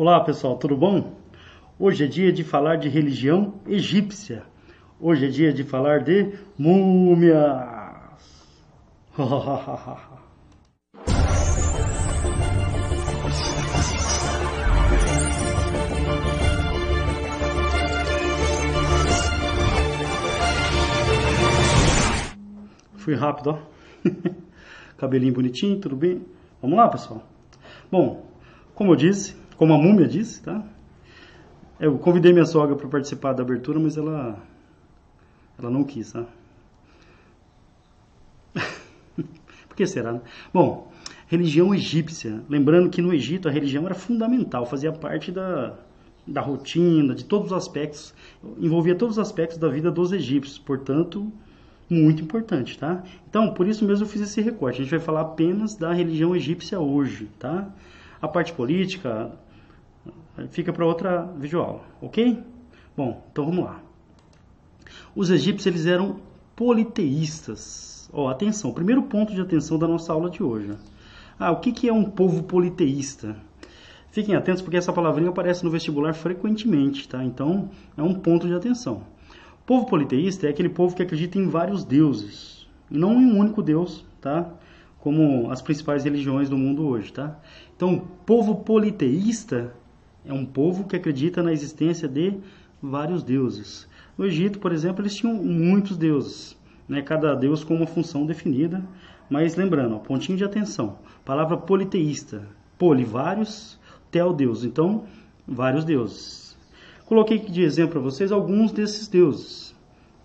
Olá pessoal, tudo bom? Hoje é dia de falar de religião egípcia. Hoje é dia de falar de múmias. Fui rápido, ó. Cabelinho bonitinho, tudo bem? Vamos lá, pessoal. Bom, como eu disse, como a múmia disse, tá? Eu convidei minha sogra para participar da abertura, mas ela ela não quis, tá? Por que será? Né? Bom, religião egípcia. Lembrando que no Egito a religião era fundamental, fazia parte da, da rotina, de todos os aspectos, envolvia todos os aspectos da vida dos egípcios. Portanto, muito importante, tá? Então, por isso mesmo eu fiz esse recorte. A gente vai falar apenas da religião egípcia hoje, tá? A parte política fica para outra videoaula, ok? Bom, então vamos lá. Os egípcios eles eram politeístas. Ó, atenção, primeiro ponto de atenção da nossa aula de hoje. Ah, o que, que é um povo politeísta? Fiquem atentos porque essa palavrinha aparece no vestibular frequentemente, tá? Então, é um ponto de atenção povo politeísta é aquele povo que acredita em vários deuses, e não em um único Deus, tá? Como as principais religiões do mundo hoje, tá? Então, povo politeísta é um povo que acredita na existência de vários deuses. No Egito, por exemplo, eles tinham muitos deuses, né? Cada deus com uma função definida. Mas lembrando, ó, pontinho de atenção. Palavra politeísta, poli, vários, tel, deus. Então, vários deuses. Coloquei de exemplo para vocês alguns desses deuses.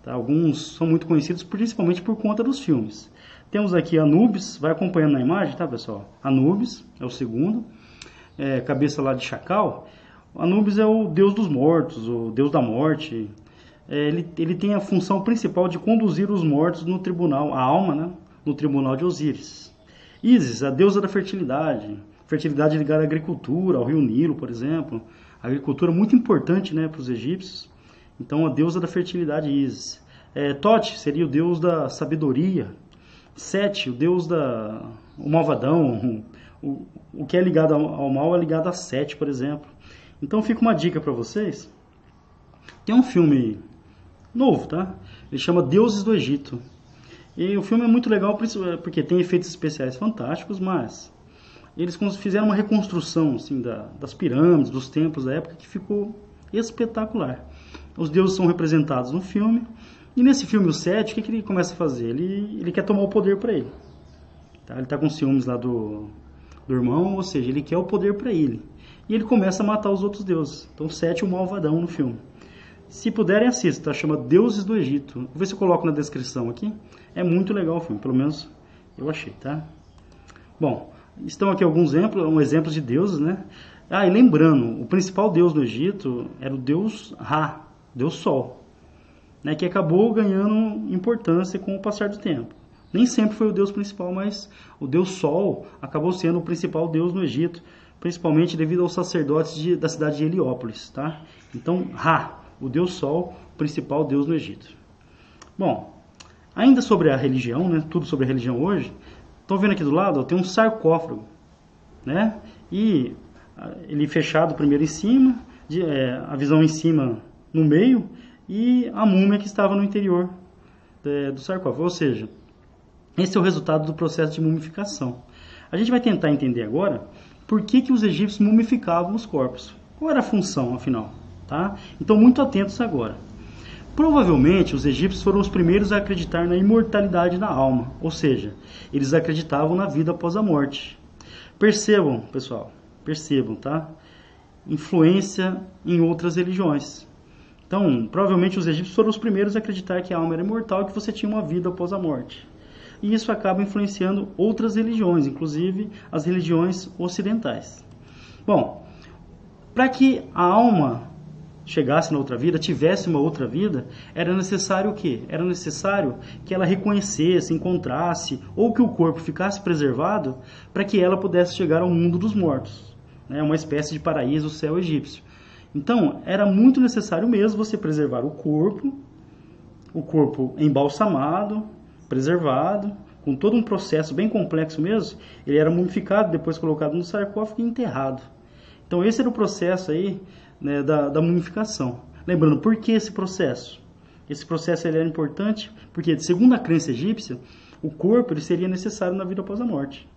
Tá? Alguns são muito conhecidos principalmente por conta dos filmes. Temos aqui Anubis, vai acompanhando na imagem, tá pessoal? Anubis é o segundo, é, cabeça lá de chacal. Anubis é o deus dos mortos, o deus da morte. É, ele, ele tem a função principal de conduzir os mortos no tribunal, a alma, né? No tribunal de Osíris. Isis, a deusa da fertilidade, fertilidade ligada à agricultura, ao rio Nilo, por exemplo agricultura muito importante né, para os egípcios. Então, a deusa da fertilidade Isis. É, Tote seria o deus da sabedoria. Sete, o deus da o malvadão. O, o que é ligado ao, ao mal é ligado a Sete, por exemplo. Então, fica uma dica para vocês. Tem um filme novo, tá? Ele chama Deuses do Egito. E o filme é muito legal porque tem efeitos especiais fantásticos, mas eles fizeram uma reconstrução assim, da, das pirâmides, dos templos da época, que ficou espetacular. Os deuses são representados no filme, e nesse filme, o Sete, o que, que ele começa a fazer? Ele, ele quer tomar o poder para ele. Tá? Ele está com ciúmes lá do, do irmão, ou seja, ele quer o poder para ele. E ele começa a matar os outros deuses. Então, Sete é o malvadão no filme. Se puderem, assistam, tá? chama Deuses do Egito. Vou ver se eu coloco na descrição aqui. É muito legal o filme, pelo menos eu achei, tá? Bom, Estão aqui alguns exemplos, um exemplo de deuses, né? Ah, e lembrando, o principal deus do Egito era o deus Ra, deus Sol, né? Que acabou ganhando importância com o passar do tempo. Nem sempre foi o deus principal, mas o deus Sol acabou sendo o principal deus no Egito, principalmente devido aos sacerdotes de, da cidade de Heliópolis, tá? Então, Ra, o deus Sol, principal deus no Egito. Bom, ainda sobre a religião, né? Tudo sobre a religião hoje. Estão vendo aqui do lado? Ó, tem um sarcófago, né? E ah, ele fechado primeiro em cima, de, é, a visão em cima no meio e a múmia que estava no interior é, do sarcófago. Ou seja, esse é o resultado do processo de mumificação. A gente vai tentar entender agora por que, que os egípcios mumificavam os corpos. Qual era a função, afinal? Tá? Então, muito atentos agora. Provavelmente os egípcios foram os primeiros a acreditar na imortalidade da alma, ou seja, eles acreditavam na vida após a morte. Percebam, pessoal, percebam, tá? Influência em outras religiões. Então, provavelmente os egípcios foram os primeiros a acreditar que a alma era imortal e que você tinha uma vida após a morte. E isso acaba influenciando outras religiões, inclusive as religiões ocidentais. Bom, para que a alma chegasse na outra vida, tivesse uma outra vida, era necessário o quê? Era necessário que ela reconhecesse, encontrasse, ou que o corpo ficasse preservado para que ela pudesse chegar ao mundo dos mortos. Né? Uma espécie de paraíso, o céu egípcio. Então, era muito necessário mesmo você preservar o corpo, o corpo embalsamado, preservado, com todo um processo bem complexo mesmo. Ele era mumificado, depois colocado no sarcófago e enterrado. Então esse era o processo aí né, da, da mumificação. Lembrando, por que esse processo? Esse processo ele era importante porque, segundo a crença egípcia, o corpo ele seria necessário na vida após a morte.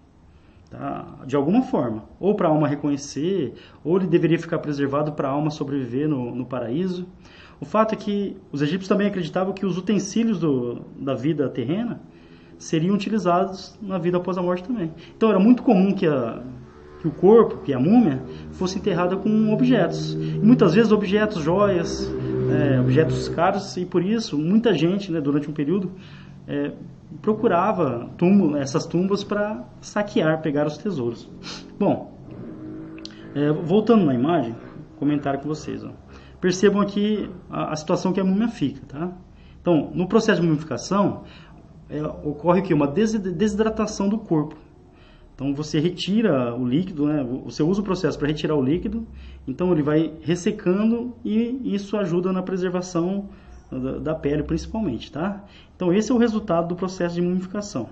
Tá? De alguma forma. Ou para a alma reconhecer, ou ele deveria ficar preservado para a alma sobreviver no, no paraíso. O fato é que os egípcios também acreditavam que os utensílios do, da vida terrena seriam utilizados na vida após a morte também. Então era muito comum que, a, que o corpo, que a múmia, fosse enterrada com objetos. E muitas vezes objetos, joias, é, objetos caros, e por isso muita gente, né, durante um período, é, procurava túmulo, essas tumbas para saquear, pegar os tesouros. Bom, é, voltando na imagem, comentário com vocês. Ó. Percebam aqui a, a, situação que a múmia fica. Tá? Então, no processo de mumificação, é, ocorre que uma desidratação do corpo. Então você retira o líquido, né? você usa o processo para retirar o líquido, então ele vai ressecando e isso ajuda na preservação da, da pele principalmente. Tá? Então esse é o resultado do processo de mumificação.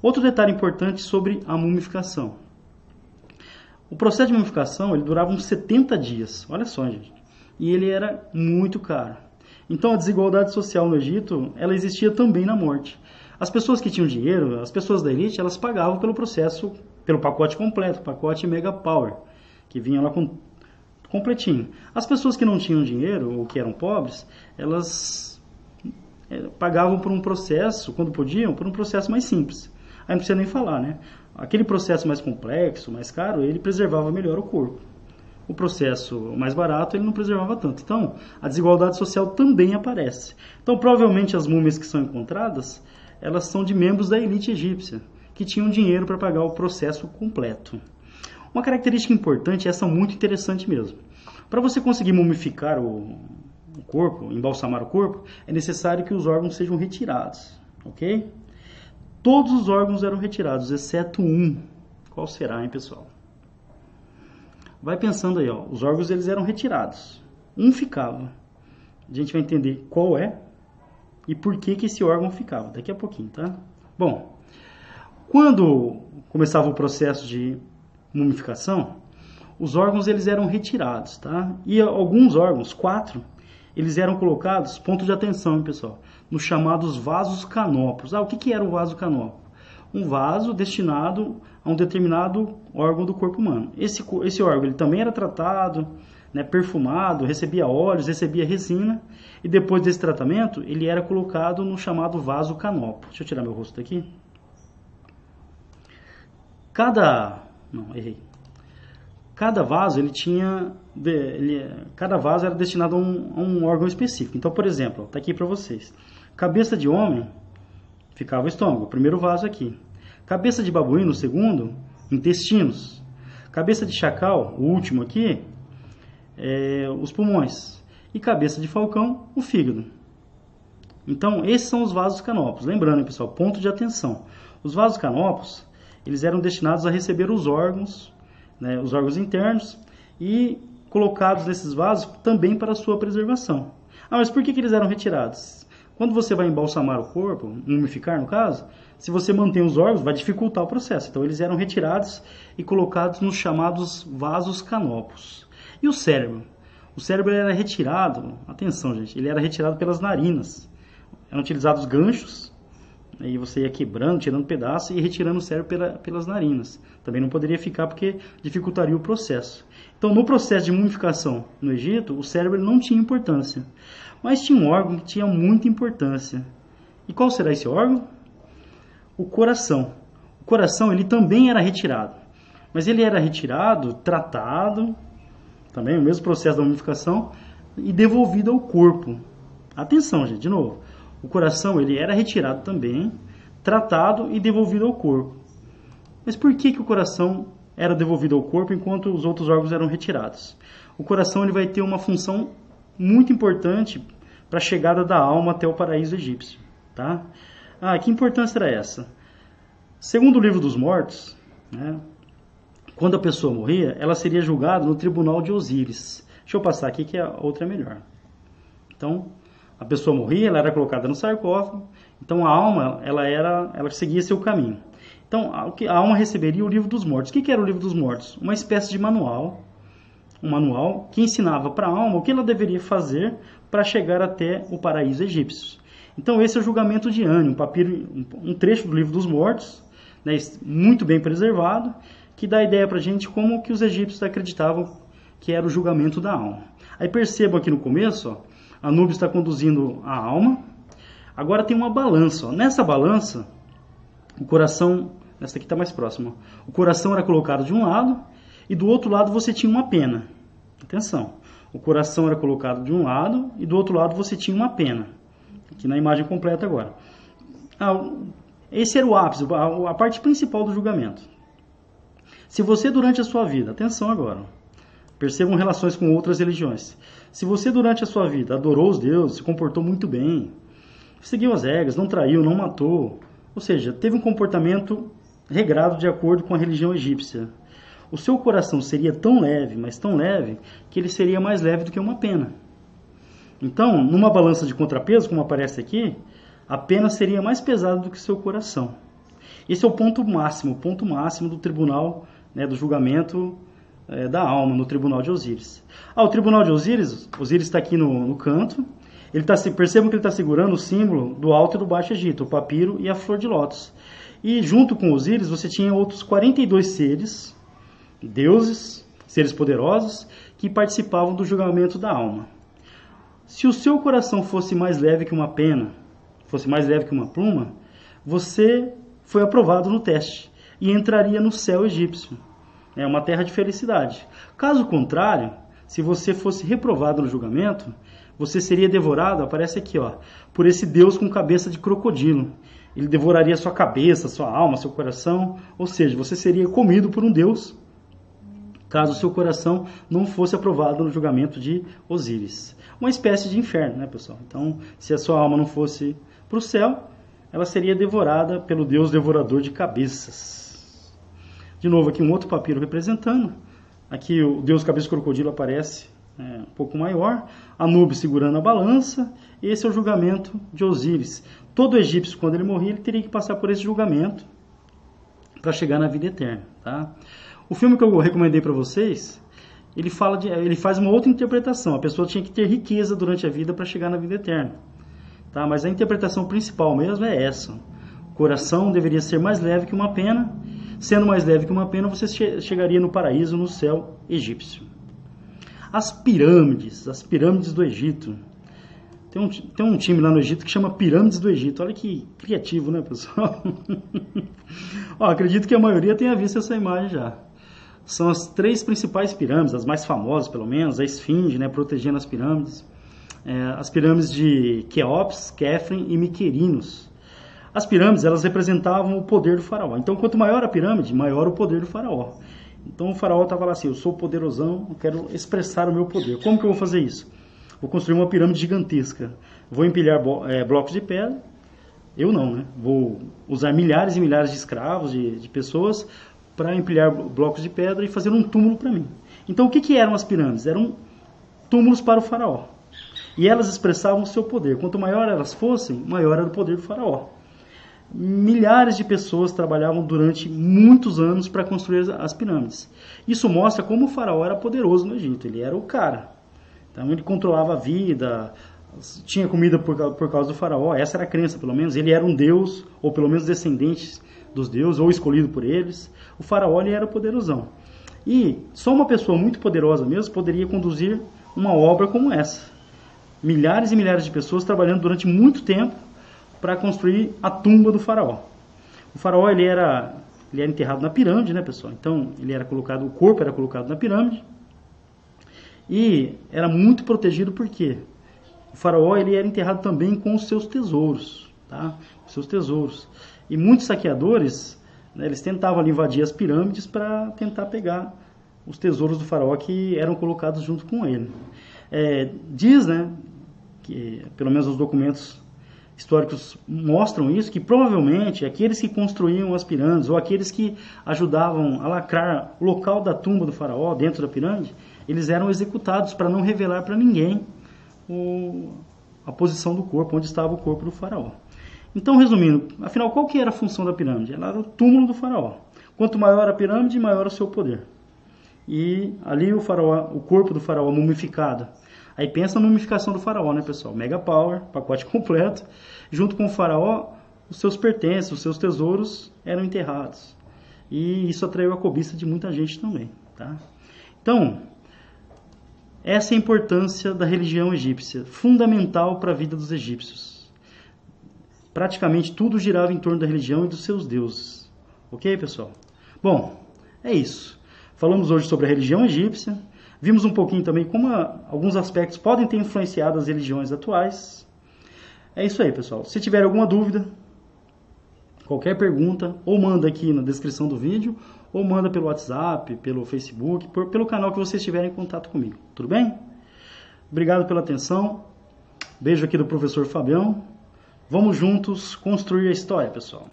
Outro detalhe importante sobre a mumificação. O processo de mumificação ele durava uns 70 dias, olha só gente, e ele era muito caro. Então a desigualdade social no Egito ela existia também na morte. As pessoas que tinham dinheiro, as pessoas da elite, elas pagavam pelo processo, pelo pacote completo, pacote Mega Power, que vinha lá com completinho. As pessoas que não tinham dinheiro ou que eram pobres, elas é, pagavam por um processo, quando podiam, por um processo mais simples. Aí não precisa nem falar, né? Aquele processo mais complexo, mais caro, ele preservava melhor o corpo. O processo mais barato, ele não preservava tanto. Então, a desigualdade social também aparece. Então, provavelmente as múmias que são encontradas, elas são de membros da elite egípcia, que tinham dinheiro para pagar o processo completo. Uma característica importante, essa muito interessante mesmo. Para você conseguir mumificar o, corpo, embalsamar o corpo, é necessário que os órgãos sejam retirados, ok? Todos os órgãos eram retirados, exceto um. Qual será, hein, pessoal? Vai pensando aí, ó. Os órgãos eles eram retirados. Um ficava. A gente vai entender qual é e por que, que esse órgão ficava. Daqui a pouquinho, tá? Bom, quando começava o processo de mumificação, os órgãos eles eram retirados, tá? E alguns órgãos, quatro, eles eram colocados, ponto de atenção, hein, pessoal, nos chamados vasos canópicos. Ah, o que, que era o vaso canópico? Um vaso destinado a um determinado órgão do corpo humano. Esse, esse órgão ele também era tratado, né, perfumado, recebia óleos, recebia resina, e depois desse tratamento, ele era colocado no chamado vaso canópico. Deixa eu tirar meu rosto daqui. Cada... não, errei. Cada vaso, ele tinha... Ele, cada vaso era destinado a um, a um órgão específico. Então, por exemplo, está aqui para vocês. Cabeça de homem, ficava o estômago, o primeiro vaso aqui. Cabeça de babuíno, o segundo, intestinos. Cabeça de chacal, o último aqui, é, os pulmões. E cabeça de falcão, o fígado. Então, esses são os vasos canópicos. Lembrando, pessoal, ponto de atenção. Os vasos canópicos, eles eram destinados a receber os órgãos, né, os órgãos internos, e colocados nesses vasos também para sua preservação. Ah, mas por que, que eles eram retirados? Quando você vai embalsamar o corpo, mumificar no caso, se você mantém os órgãos, vai dificultar o processo. Então, eles eram retirados e colocados nos chamados vasos canópicos. E o cérebro? O cérebro era retirado, atenção gente, ele era retirado pelas narinas. Eram utilizados ganchos, aí você ia quebrando, tirando pedaços e retirando o cérebro pela, pelas narinas. Também não poderia ficar porque dificultaria o processo. Então, no processo de mumificação no Egito, o cérebro não tinha importância. Mas tinha um órgão que tinha muita importância. E qual será esse órgão? O coração. O coração ele também era retirado. Mas ele era retirado, tratado, também o mesmo processo da mumificação e devolvido ao corpo. Atenção, gente, de novo. O coração ele era retirado também, tratado e devolvido ao corpo. Mas por que, que o coração era devolvido ao corpo enquanto os outros órgãos eram retirados? O coração ele vai ter uma função muito importante para a chegada da alma até o paraíso egípcio. Tá? Ah, que importância era essa? Segundo o livro dos mortos, né, quando a pessoa morria, ela seria julgada no tribunal de Osíris. Deixa eu passar aqui que a outra é melhor. Então, a pessoa morria, ela era colocada no sarcófago. Então, a alma, ela era, ela seguia seu caminho. Então, a, alma receberia o livro dos mortos. O que, era o livro dos mortos? Uma espécie de manual um manual que ensinava para a alma o que ela deveria fazer para chegar até o paraíso egípcio. Então esse é o julgamento de Anne, um papiro, um trecho do livro dos mortos, né, muito bem preservado, que dá ideia para a gente como que os egípcios acreditavam que era o julgamento da alma. Aí percebam aqui no começo, ó, Anubis está conduzindo a alma. Agora tem uma balança. Ó. Nessa balança, o coração, essa aqui está mais próxima. O coração era colocado de um lado e do outro lado você tinha uma pena. Atenção. O coração era colocado de um lado e do outro lado você tinha uma pena aqui na imagem completa agora. Ah, esse era o ápice, a parte principal do julgamento. Se você durante a sua vida, atenção agora, percebam relações com outras religiões. Se você durante a sua vida adorou os deuses, se comportou muito bem, seguiu as regras, não traiu, não matou, ou seja, teve um comportamento regrado de acordo com a religião egípcia, o seu coração seria tão leve, mas tão leve, que ele seria mais leve do que uma pena. Então, numa balança de contrapeso, como aparece aqui, a pena seria mais pesada do que seu coração. Esse é o ponto máximo, o ponto máximo do tribunal, né, do julgamento é, da alma, no tribunal de Osíris. Ah, o tribunal de Osíris, Osíris está aqui no, no canto, ele tá, percebam que ele está segurando o símbolo do Alto e do Baixo Egito, o papiro e a flor de lótus. E junto com Osíris você tinha outros 42 seres, deuses, seres poderosos, que participavam do julgamento da alma. Se o seu coração fosse mais leve que uma pena, fosse mais leve que uma pluma, você foi aprovado no teste e entraria no céu egípcio. É uma terra de felicidade. Caso contrário, se você fosse reprovado no julgamento, você seria devorado, aparece aqui, ó, por esse Deus com cabeça de crocodilo. Ele devoraria sua cabeça, sua alma, seu coração, ou seja, você seria comido por um Deus caso seu coração não fosse aprovado no julgamento de Osíris. Uma espécie de inferno, né, pessoal? Então, se a sua alma não fosse para o céu, ela seria devorada pelo Deus devorador de cabeças. De novo, aqui um outro papiro representando. Aqui o Deus cabeça crocodilo aparece é, um pouco maior. Anubis segurando a balança. Esse é o julgamento de Osíris. Todo egípcio, quando ele morria, ele teria que passar por esse julgamento para chegar na vida eterna. Tá? O filme que eu recomendei para vocês, ele fala de, ele faz uma outra interpretação. A pessoa tinha que ter riqueza durante a vida para chegar na vida eterna. Tá? Mas a interpretação principal mesmo é essa. O coração deveria ser mais leve que uma pena. Sendo mais leve que uma pena, você che chegaria no paraíso, no céu egípcio. As pirâmides, as pirâmides do Egito. Tem um, tem um time lá no Egito que chama Pirâmides do Egito. Olha que criativo, né, pessoal? Ó, acredito que a maioria tenha visto essa imagem já são as três principais pirâmides, as mais famosas pelo menos, a Esfinge, né, protegendo as pirâmides, é, as pirâmides de Queops, Kefren e Miquerinos. As pirâmides elas representavam o poder do faraó. Então, quanto maior a pirâmide, maior o poder do faraó. Então, o faraó estava lá assim: eu sou poderosão, eu quero expressar o meu poder. Como que eu vou fazer isso? Vou construir uma pirâmide gigantesca. Vou empilhar é, blocos de pedra. Eu não, né? Vou usar milhares e milhares de escravos, de, de pessoas, para empilhar blocos de pedra e fazer um túmulo para mim. Então o que, que eram as pirâmides? Eram túmulos para o faraó. E elas expressavam o seu poder. Quanto maior elas fossem, maior era o poder do faraó. Milhares de pessoas trabalhavam durante muitos anos para construir as pirâmides. Isso mostra como o faraó era poderoso no Egito. Ele era o cara. Então ele controlava a vida, tinha comida por, por causa do faraó. Essa era a crença, pelo menos. Ele era um deus, ou pelo menos descendentes dos deuses, ou escolhido por eles. O faraó ele era poderosão. E só uma pessoa muito poderosa mesmo poderia conduzir uma obra como essa. Milhares e milhares de pessoas trabalhando durante muito tempo para construir a tumba do faraó. O faraó ele era, ele era enterrado na pirâmide, né, pessoal? Então ele era colocado, o corpo era colocado na pirâmide e era muito protegido porque o faraó ele era enterrado também com os seus tesouros, tá? Os seus tesouros. E muitos saqueadores, né, eles tentavam invadir as pirâmides para tentar pegar os tesouros do faraó que eram colocados junto com ele. É, diz, né, que pelo menos os documentos históricos mostram isso, que provavelmente aqueles que construíam as pirâmides ou aqueles que ajudavam a lacrar o local da tumba do faraó dentro da pirâmide, eles eram executados para não revelar para ninguém o, a posição do corpo, onde estava o corpo do faraó. Então, resumindo, afinal, qual que era a função da pirâmide? Ela era o túmulo do faraó. Quanto maior a pirâmide, maior o seu poder. e ali o faraó, o corpo do faraó mumificado. Aí pensa na mumificação do faraó, né, pessoal? Mega Power, pacote completo. Junto com o faraó, os seus pertences, os seus tesouros eram enterrados. E isso atraiu a cobiça de muita gente também, tá? Então, essa é a importância da religião egípcia, fundamental para a vida dos egípcios. Praticamente tudo girava em torno da religião e dos seus deuses. Ok, pessoal? Bom, é isso. Falamos hoje sobre a religião egípcia. Vimos um pouquinho também como a, alguns aspectos podem ter influenciado as religiões atuais. É isso aí, pessoal. Se tiver alguma dúvida, qualquer pergunta, ou manda aqui na descrição do vídeo, ou manda pelo WhatsApp, pelo Facebook, por, pelo canal que vocês estiverem em contato comigo. Tudo bem? Obrigado pela atenção. Beijo aqui do professor Fabião. Vamos juntos construir a história, pessoal.